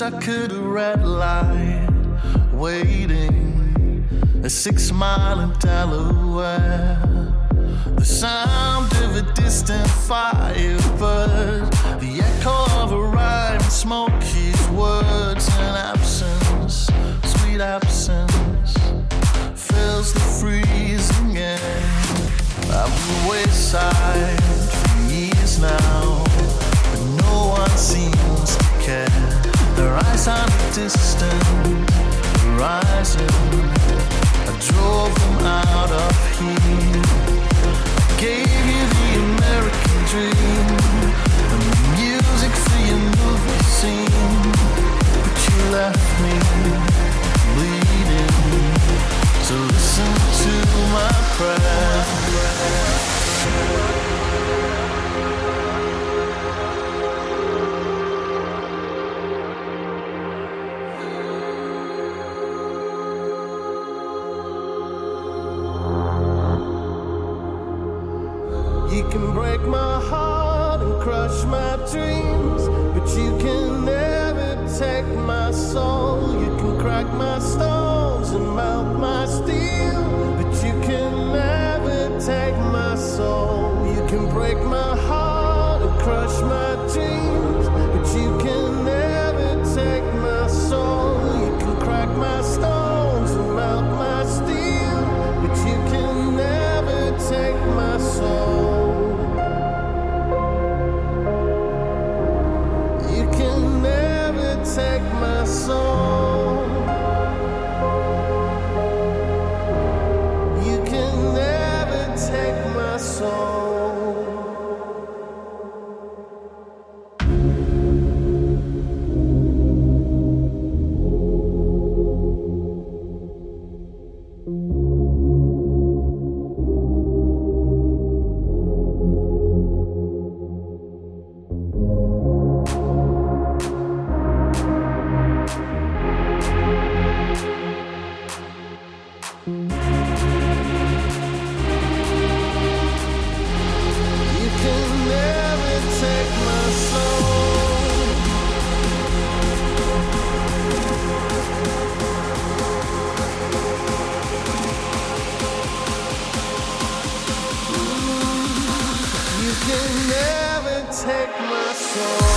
I could a red light. take my soul.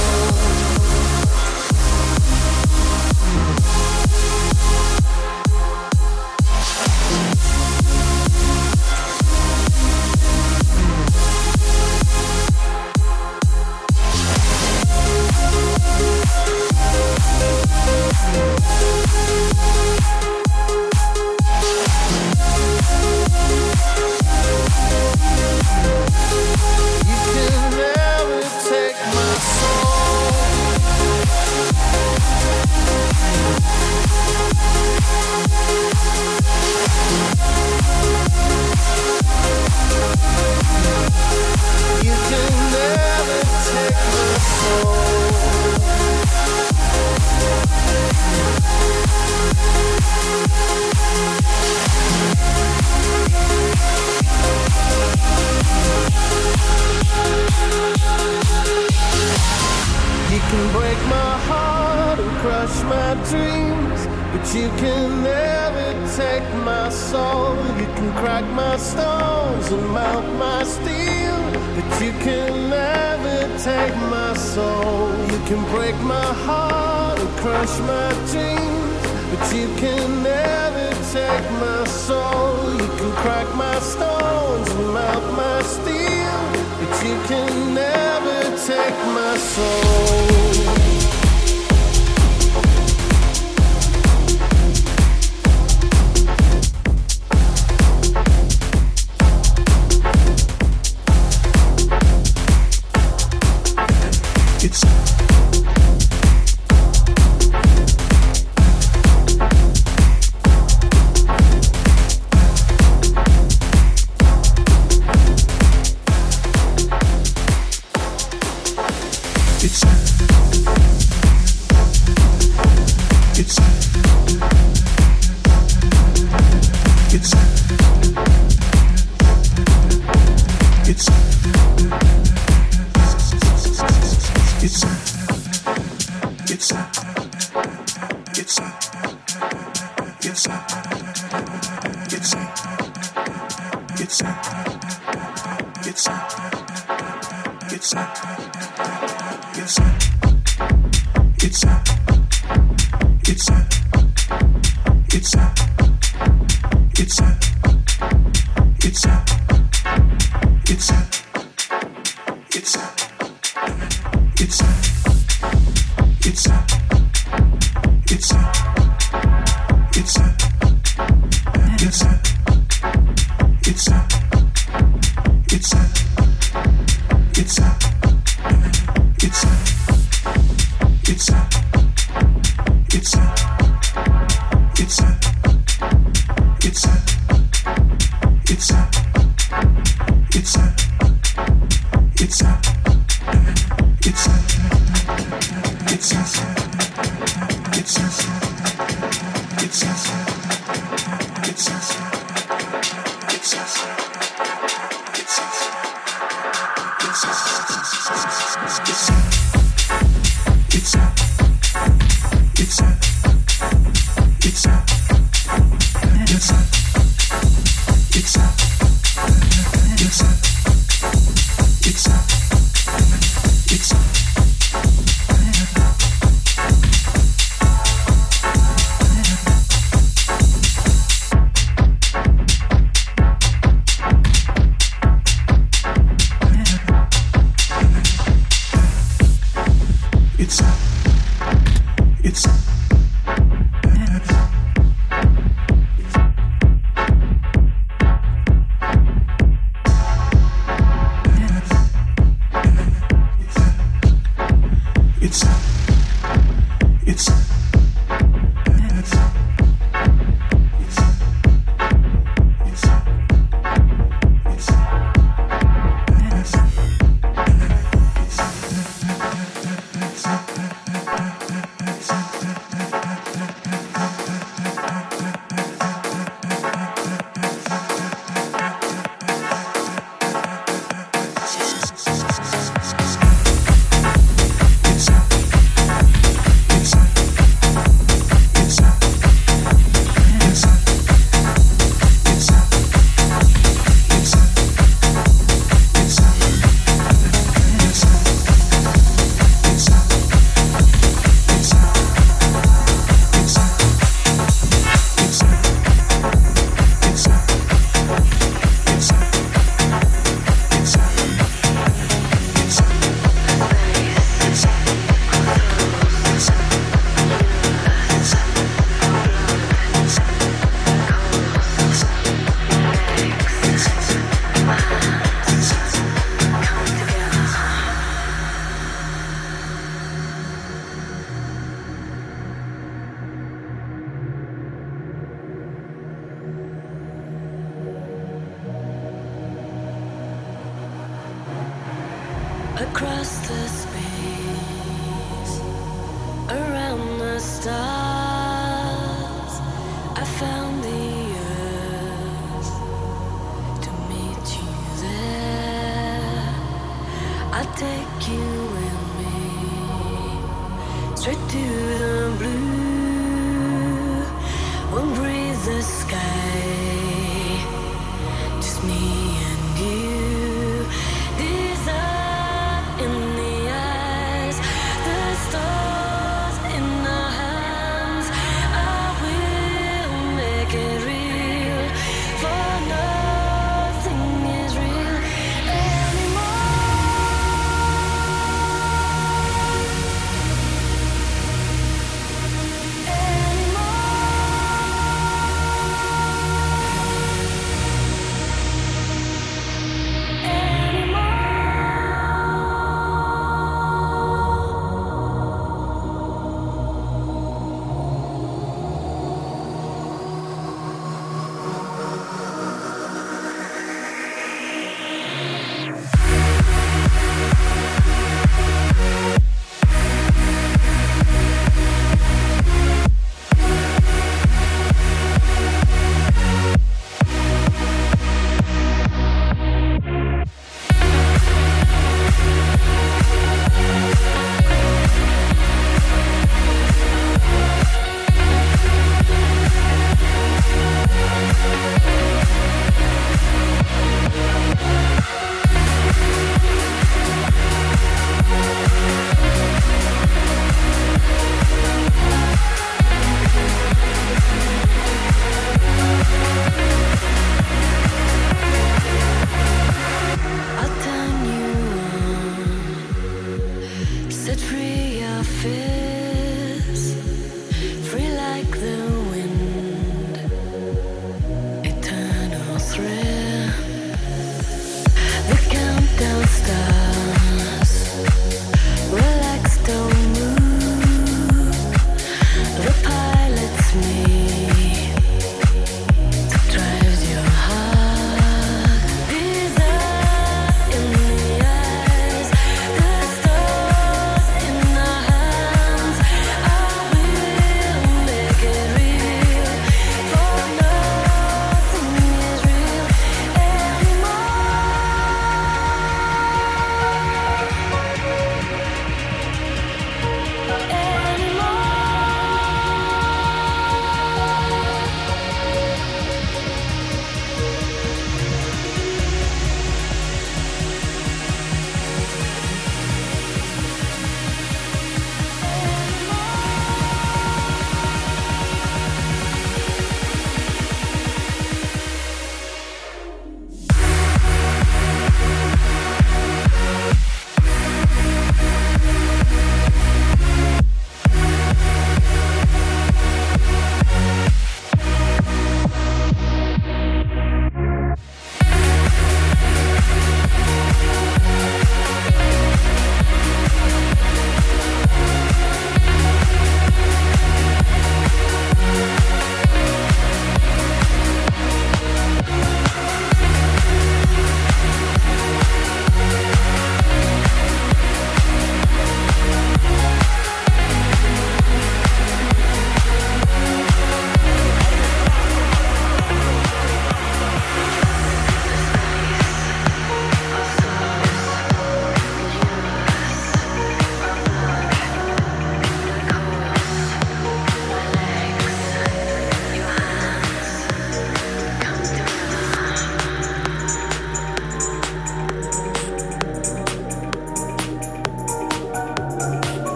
across the